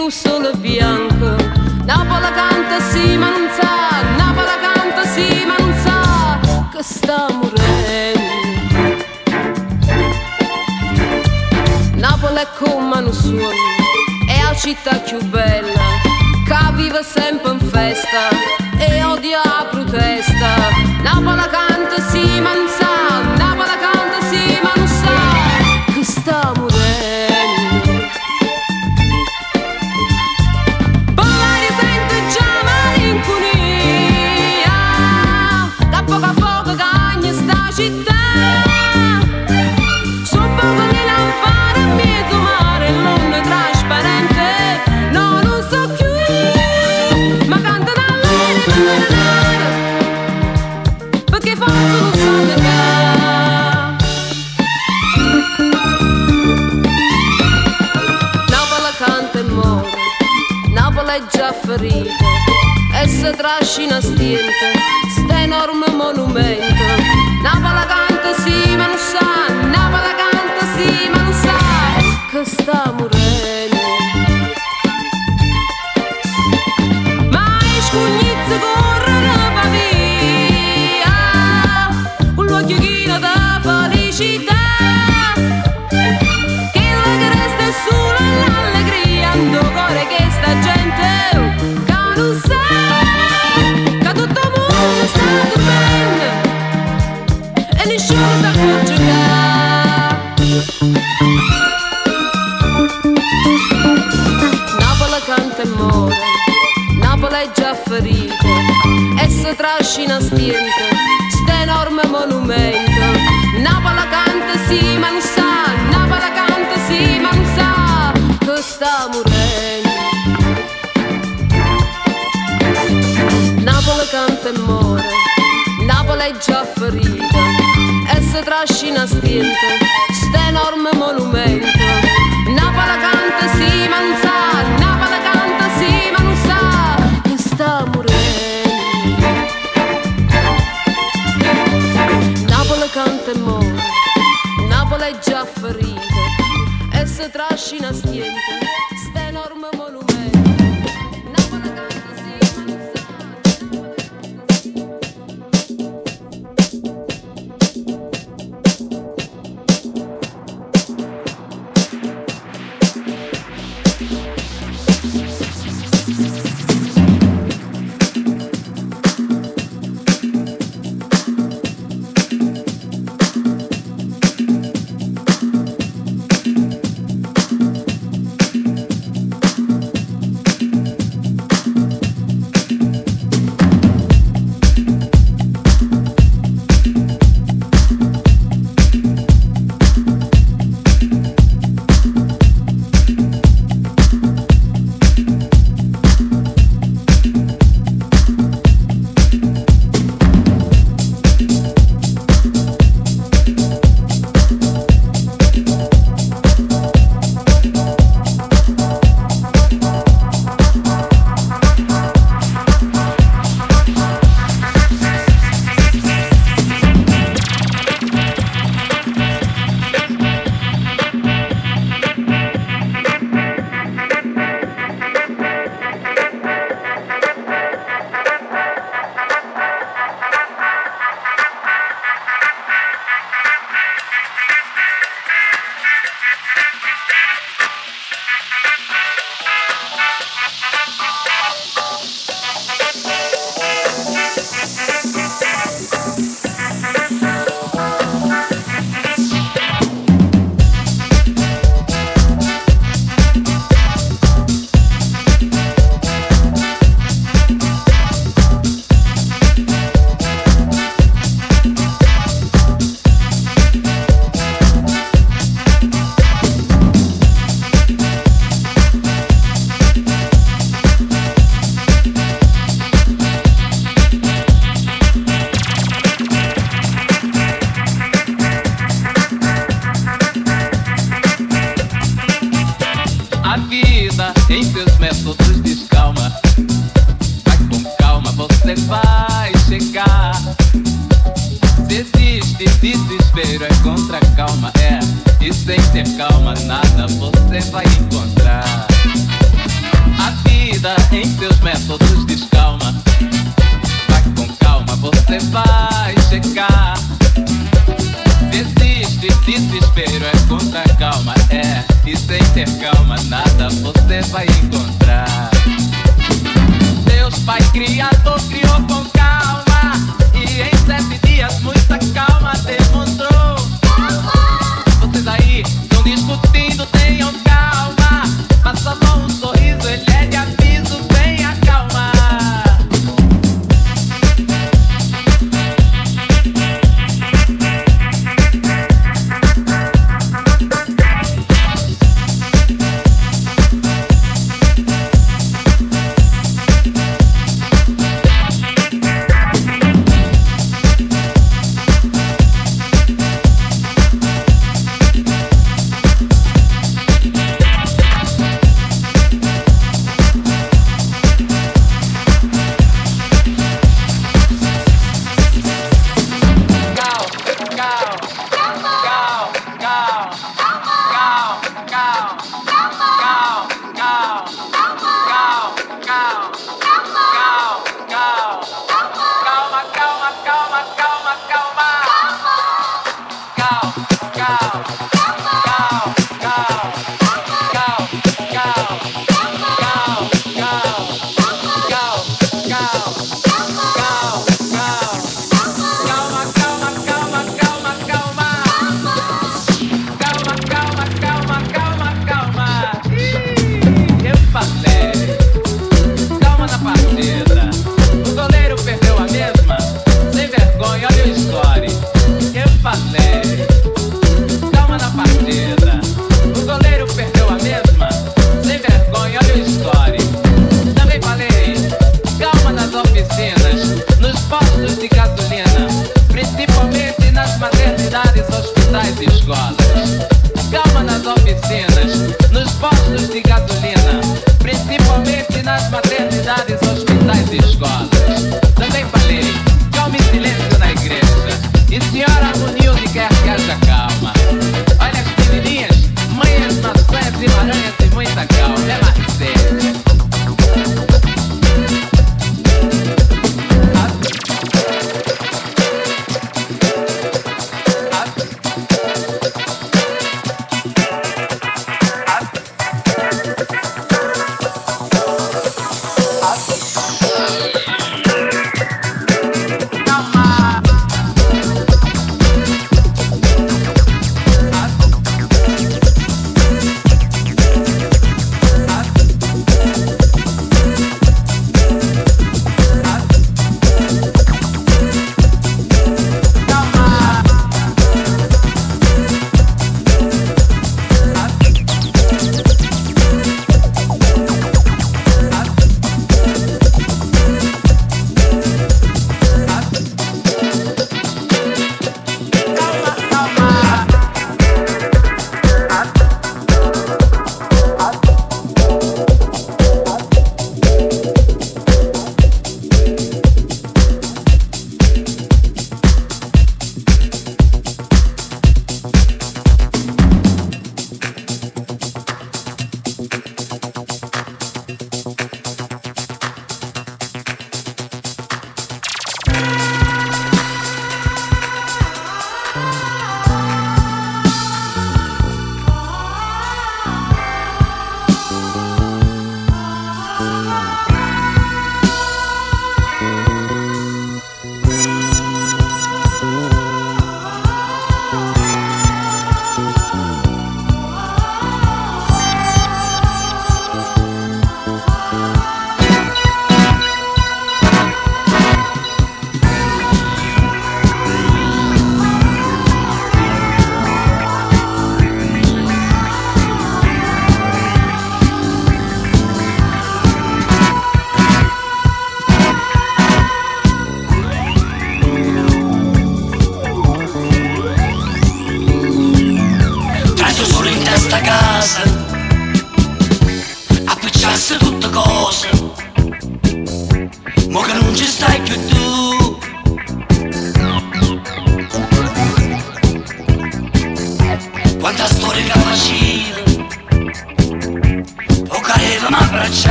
blu bianco. Napola canta sì ma non sa, Napola canta sì ma non sa che sta morendo. Napola è come non suona, è la città più bella, che vive sempre in festa e odia la protesta. Napola canta sì ma non sa. rafferite e se trascina a stiente ter calma, nada você vai encontrar. Deus Pai Criador criou com calma e em sete dias muita calma demonstrou. Vocês aí estão discutindo, tenham calma, passam a mão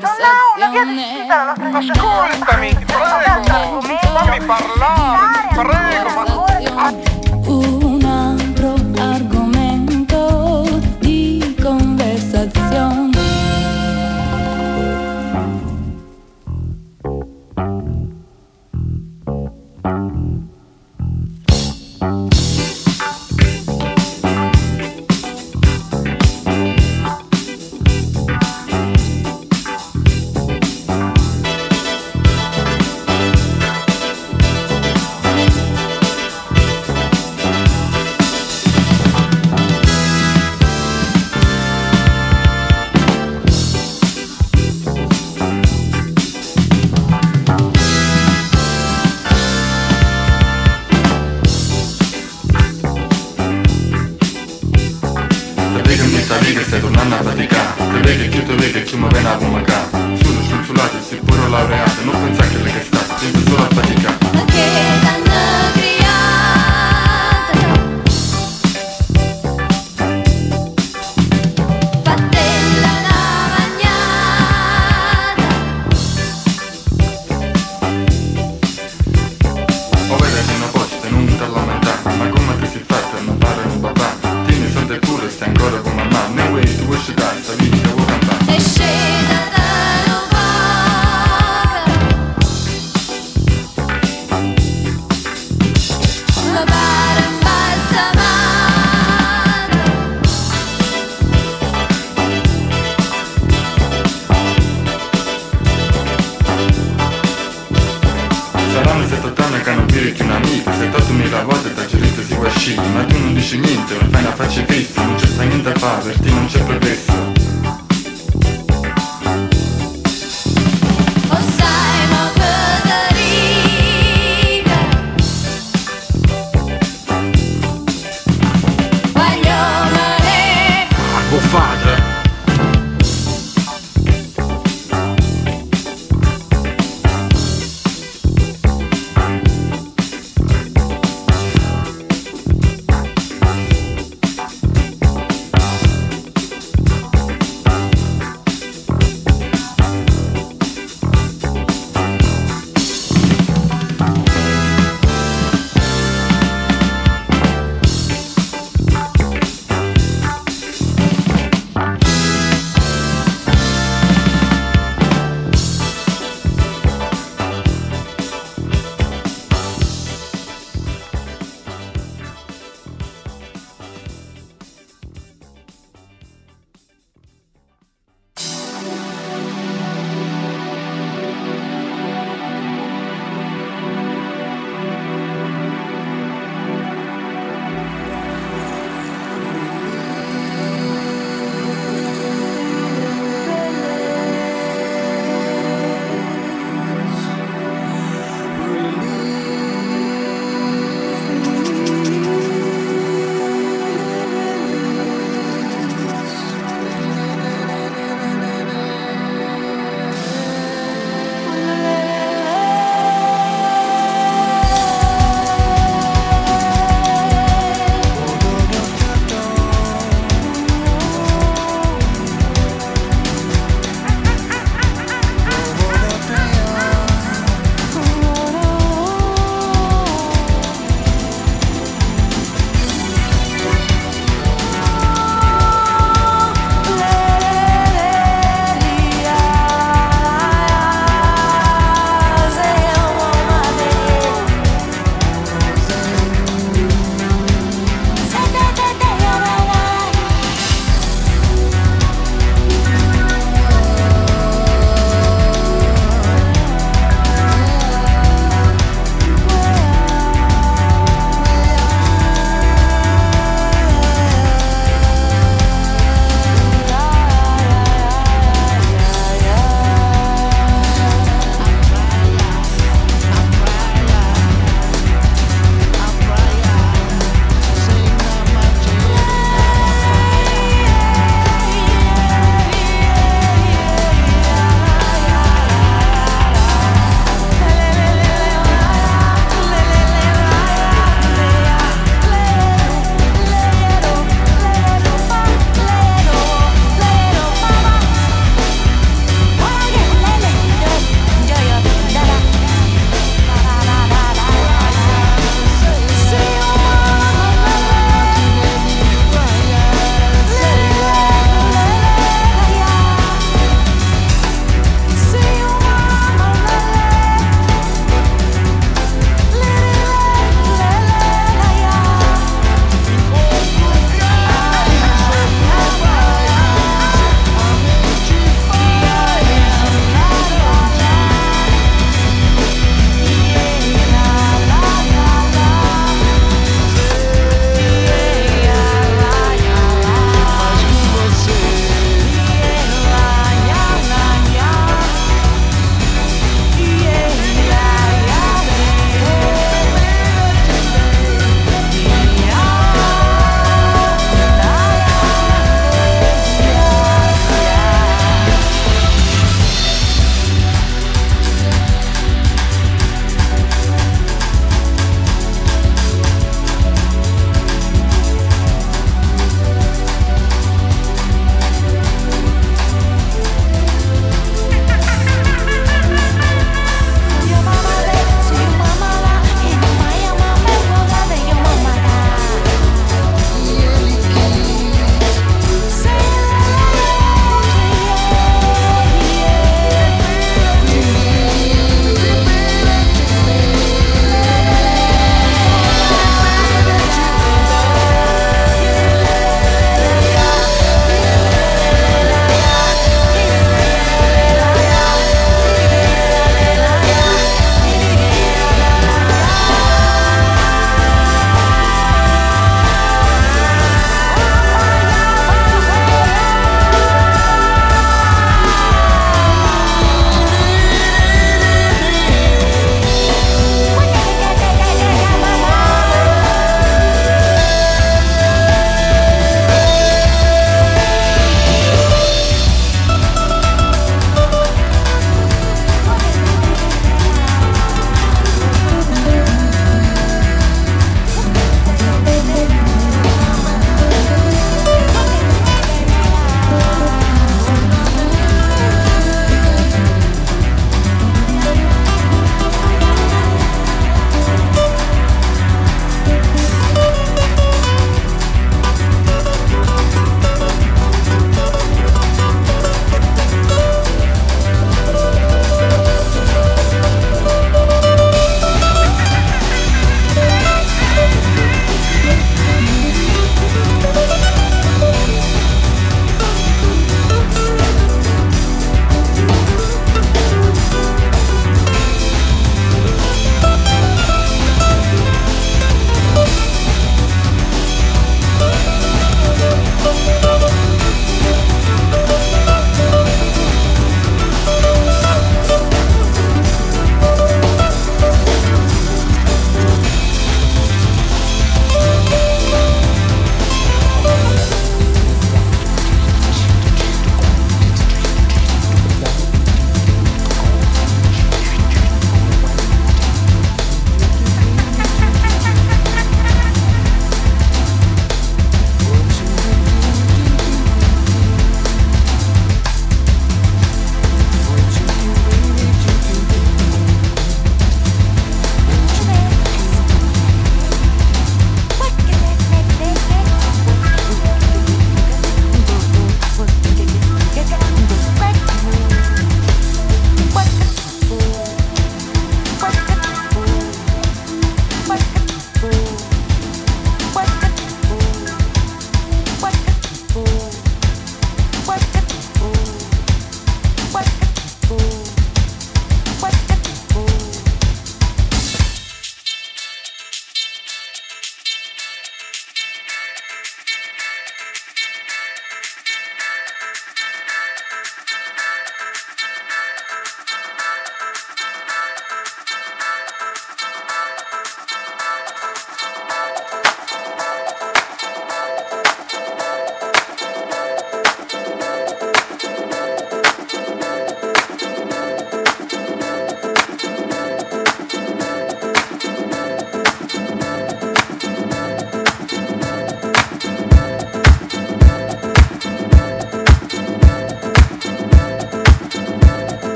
Non ha una via Ascoltami, ti prego, fammi parlare, prego, ma... Un altro argomento di conversazione. στα λίγα Te che te a le solo a Ok.